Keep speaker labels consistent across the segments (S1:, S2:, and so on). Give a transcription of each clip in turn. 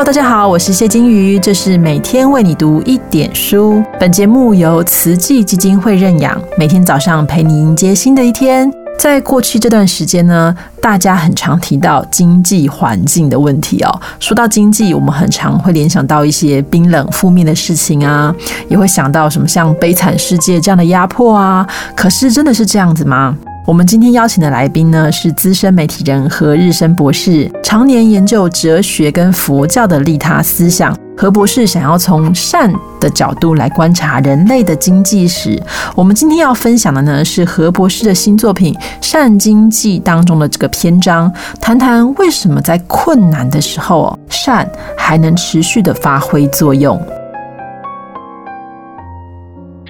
S1: Hello，大家好，我是谢金鱼，这是每天为你读一点书。本节目由慈济基金会认养，每天早上陪你迎接新的一天。在过去这段时间呢，大家很常提到经济环境的问题哦。说到经济，我们很常会联想到一些冰冷负面的事情啊，也会想到什么像悲惨世界这样的压迫啊。可是真的是这样子吗？我们今天邀请的来宾呢，是资深媒体人何日生博士，常年研究哲学跟佛教的利他思想。何博士想要从善的角度来观察人类的经济史。我们今天要分享的呢，是何博士的新作品《善经济》当中的这个篇章，谈谈为什么在困难的时候，善还能持续的发挥作用。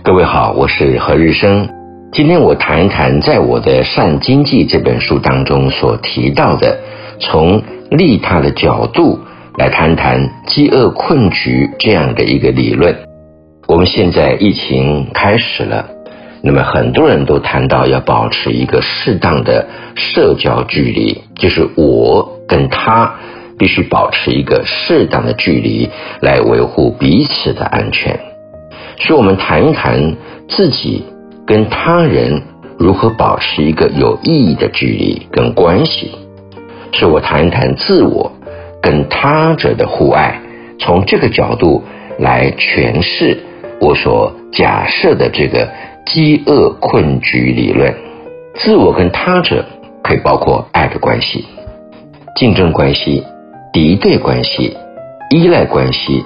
S2: 各位好，我是何日生。今天我谈一谈，在我的《善经济》这本书当中所提到的，从利他的角度来谈谈饥饿困局这样的一个理论。我们现在疫情开始了，那么很多人都谈到要保持一个适当的社交距离，就是我跟他必须保持一个适当的距离，来维护彼此的安全。所以，我们谈一谈自己。跟他人如何保持一个有意义的距离跟关系，是我谈一谈自我跟他者的互爱，从这个角度来诠释我所假设的这个饥饿困局理论。自我跟他者可以包括爱的关系、竞争关系、敌对关系、依赖关系、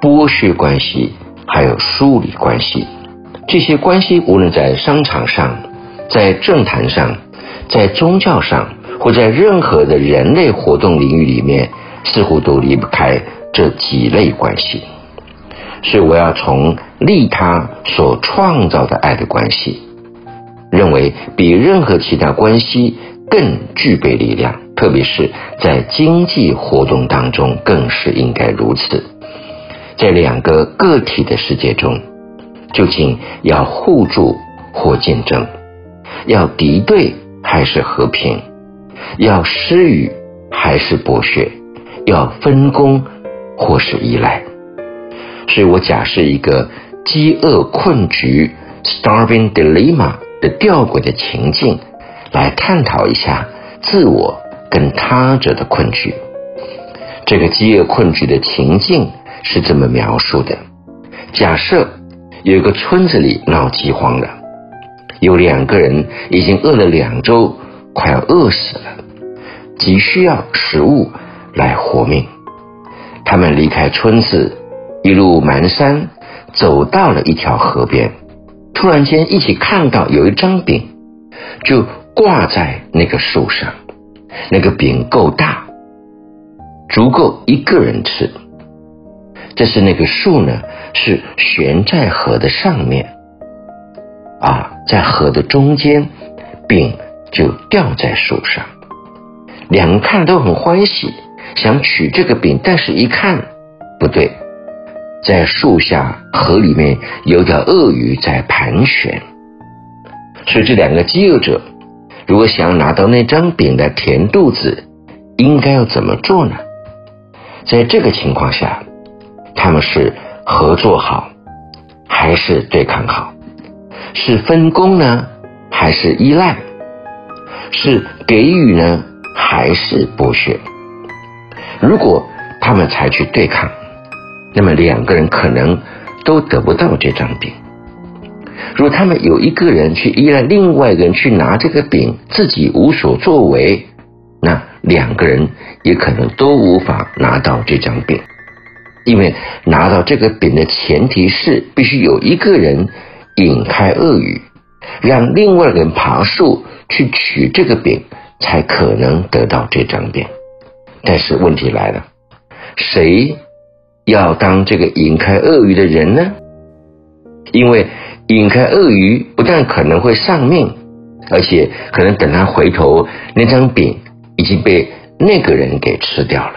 S2: 剥削关系，还有疏离关系。这些关系，无论在商场上、在政坛上、在宗教上，或在任何的人类活动领域里面，似乎都离不开这几类关系。所以，我要从利他所创造的爱的关系，认为比任何其他关系更具备力量，特别是在经济活动当中，更是应该如此。在两个个体的世界中。究竟要互助或竞争，要敌对还是和平，要施予还是剥削，要分工或是依赖？所以我假设一个饥饿困局 （starving dilemma） 的吊诡的情境，来探讨一下自我跟他者的困局。这个饥饿困局的情境是这么描述的：假设。有一个村子里闹饥荒了，有两个人已经饿了两周，快要饿死了，急需要食物来活命。他们离开村子，一路蹒跚，走到了一条河边，突然间一起看到有一张饼，就挂在那个树上。那个饼够大，足够一个人吃。这是那个树呢，是悬在河的上面，啊，在河的中间，饼就吊在树上。两个看都很欢喜，想取这个饼，但是一看不对，在树下河里面有条鳄鱼在盘旋，所以这两个饥饿者如果想要拿到那张饼来填肚子，应该要怎么做呢？在这个情况下。他们是合作好，还是对抗好？是分工呢，还是依赖？是给予呢，还是剥削？如果他们采取对抗，那么两个人可能都得不到这张饼。如果他们有一个人去依赖另外一个人去拿这个饼，自己无所作为，那两个人也可能都无法拿到这张饼。因为拿到这个饼的前提是必须有一个人引开鳄鱼，让另外一个人爬树去取这个饼，才可能得到这张饼。但是问题来了，谁要当这个引开鳄鱼的人呢？因为引开鳄鱼不但可能会丧命，而且可能等他回头，那张饼已经被那个人给吃掉了。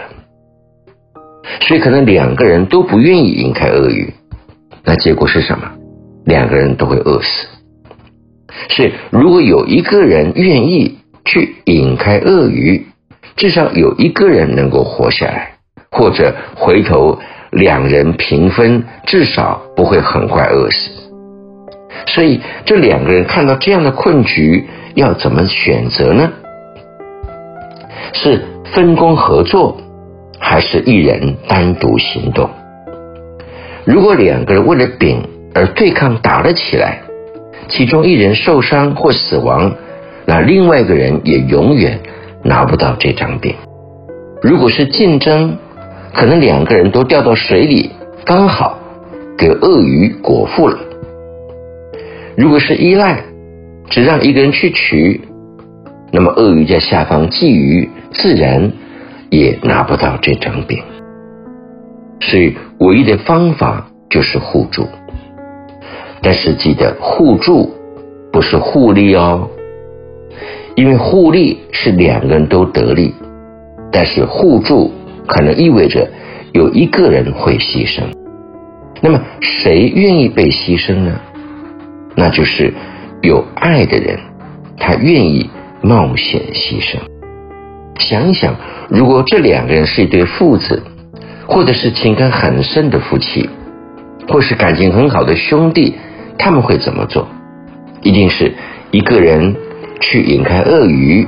S2: 所以可能两个人都不愿意引开鳄鱼，那结果是什么？两个人都会饿死。所以如果有一个人愿意去引开鳄鱼，至少有一个人能够活下来，或者回头两人平分，至少不会很快饿死。所以这两个人看到这样的困局，要怎么选择呢？是分工合作，还是一人单独行动？如果两个人为了饼而对抗打了起来，其中一人受伤或死亡，那另外一个人也永远拿不到这张饼。如果是竞争，可能两个人都掉到水里，刚好给鳄鱼果腹了。如果是依赖，只让一个人去取，那么鳄鱼在下方觊觎，自然也拿不到这张饼。所以，唯一的方法就是互助。但是记得，互助不是互利哦，因为互利是两个人都得利，但是互助可能意味着有一个人会牺牲。那么，谁愿意被牺牲呢？那就是有爱的人，他愿意冒险牺牲。想一想，如果这两个人是一对父子。或者是情感很深的夫妻，或是感情很好的兄弟，他们会怎么做？一定是一个人去引开鳄鱼，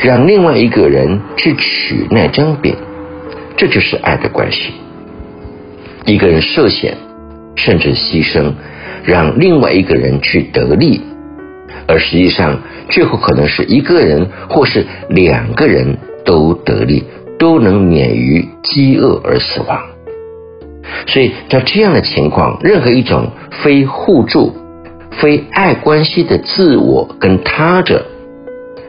S2: 让另外一个人去取那张饼，这就是爱的关系。一个人涉险，甚至牺牲，让另外一个人去得利，而实际上最后可能是一个人或是两个人都得利。都能免于饥饿而死亡，所以在这样的情况，任何一种非互助、非爱关系的自我跟他者，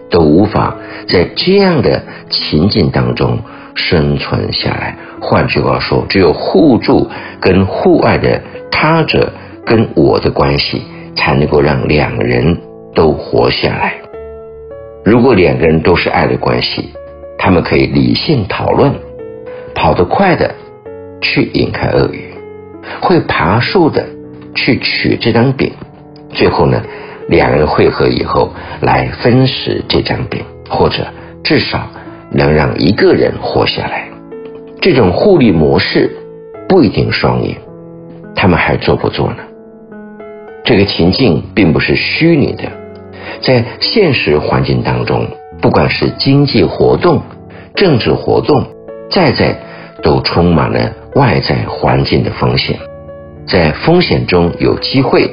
S2: 都无法在这样的情境当中生存下来。换句话说，只有互助跟互爱的他者跟我的关系，才能够让两人都活下来。如果两个人都是爱的关系，他们可以理性讨论，跑得快的去引开鳄鱼，会爬树的去取这张饼，最后呢，两人汇合以后来分食这张饼，或者至少能让一个人活下来。这种互利模式不一定双赢，他们还做不做呢？这个情境并不是虚拟的，在现实环境当中。不管是经济活动、政治活动，再在都充满了外在环境的风险。在风险中有机会，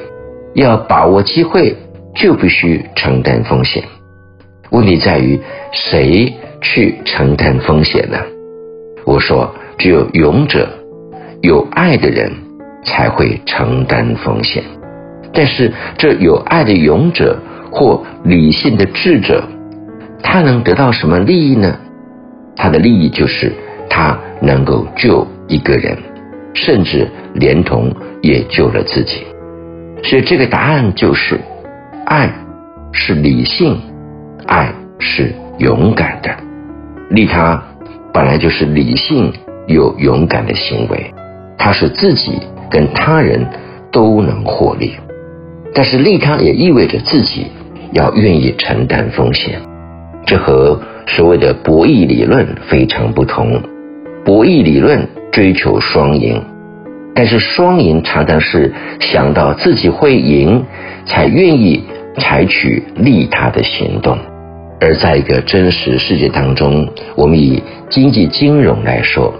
S2: 要把握机会，就必须承担风险。问题在于谁去承担风险呢？我说，只有勇者、有爱的人才会承担风险。但是，这有爱的勇者或理性的智者。他能得到什么利益呢？他的利益就是他能够救一个人，甚至连同也救了自己。所以这个答案就是：爱是理性，爱是勇敢的。利他本来就是理性又勇敢的行为，它是自己跟他人都能获利。但是利他也意味着自己要愿意承担风险。这和所谓的博弈理论非常不同。博弈理论追求双赢，但是双赢常常是想到自己会赢，才愿意采取利他的行动。而在一个真实世界当中，我们以经济金融来说，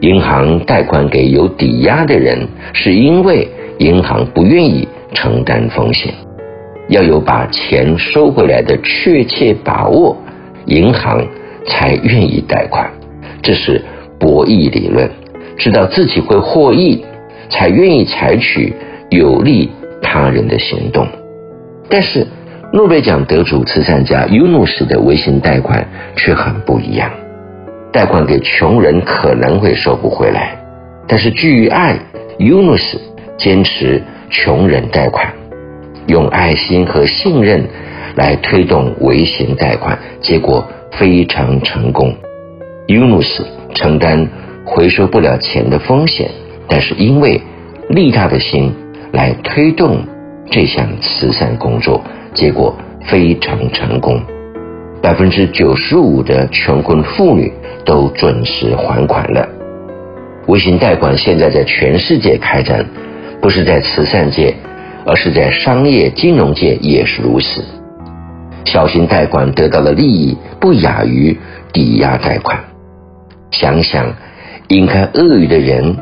S2: 银行贷款给有抵押的人，是因为银行不愿意承担风险。要有把钱收回来的确切把握，银行才愿意贷款。这是博弈理论，知道自己会获益，才愿意采取有利他人的行动。但是诺贝尔奖得主慈善家尤努斯的微信贷款却很不一样。贷款给穷人可能会收不回来，但是基于爱，尤努斯坚持穷人贷款。用爱心和信任来推动微型贷款，结果非常成功。尤努斯承担回收不了钱的风险，但是因为利他的心来推动这项慈善工作，结果非常成功。百分之九十五的穷困妇女都准时还款了。微型贷款现在在全世界开展，不是在慈善界，而是在商业金融界也是如此。小型贷款得到的利益不亚于抵押贷款。想想引开鳄鱼的人，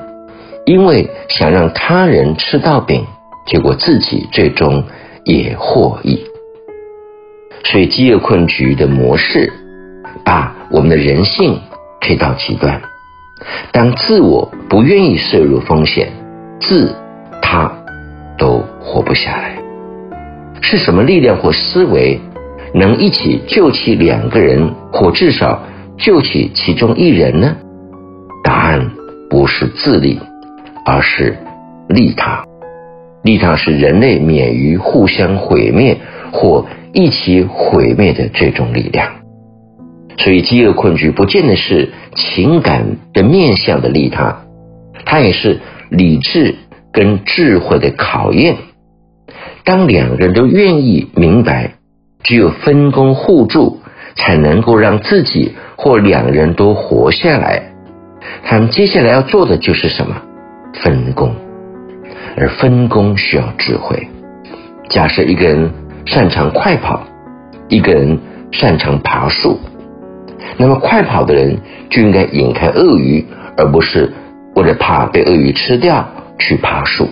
S2: 因为想让他人吃到饼，结果自己最终也获益。所以饥饿困局的模式，把我们的人性推到极端。当自我不愿意摄入风险，自他活不下来。是什么力量或思维能一起救起两个人，或至少救起其中一人呢？答案不是自利，而是利他。利他是人类免于互相毁灭或一起毁灭的这种力量。所以，饥饿困局不见得是情感的面向的利他，它也是理智跟智慧的考验。当两个人都愿意明白，只有分工互助，才能够让自己或两人都活下来。他们接下来要做的就是什么？分工，而分工需要智慧。假设一个人擅长快跑，一个人擅长爬树。那么快跑的人就应该引开鳄鱼，而不是为了怕被鳄鱼吃掉去爬树，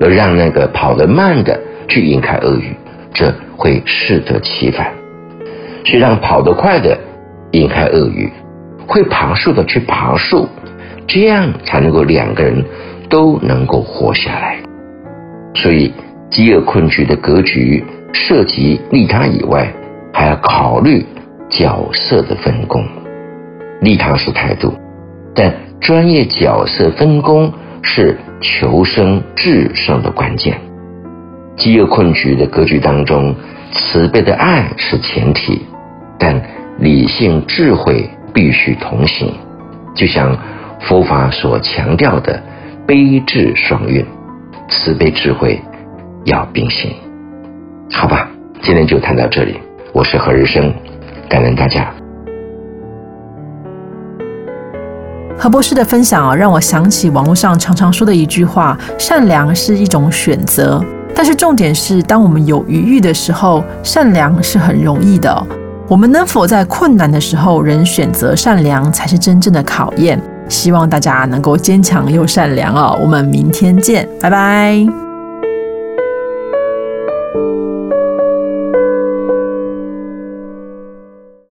S2: 而让那个跑得慢的去引开鳄鱼，这会适得其反。去让跑得快的引开鳄鱼，会爬树的去爬树，这样才能够两个人都能够活下来。所以饥饿困局的格局涉及利他以外，还要考虑。角色的分工，利他是态度，但专业角色分工是求生制胜的关键。饥饿困局的格局当中，慈悲的爱是前提，但理性智慧必须同行。就像佛法所强调的悲智双运，慈悲智慧要并行。好吧，今天就谈到这里。我是何日生。感恩大家。
S1: 何博士的分享啊，让我想起网络上常常说的一句话：“善良是一种选择。”但是重点是，当我们有余欲的时候，善良是很容易的。我们能否在困难的时候仍选择善良，才是真正的考验。希望大家能够坚强又善良哦。我们明天见，拜拜。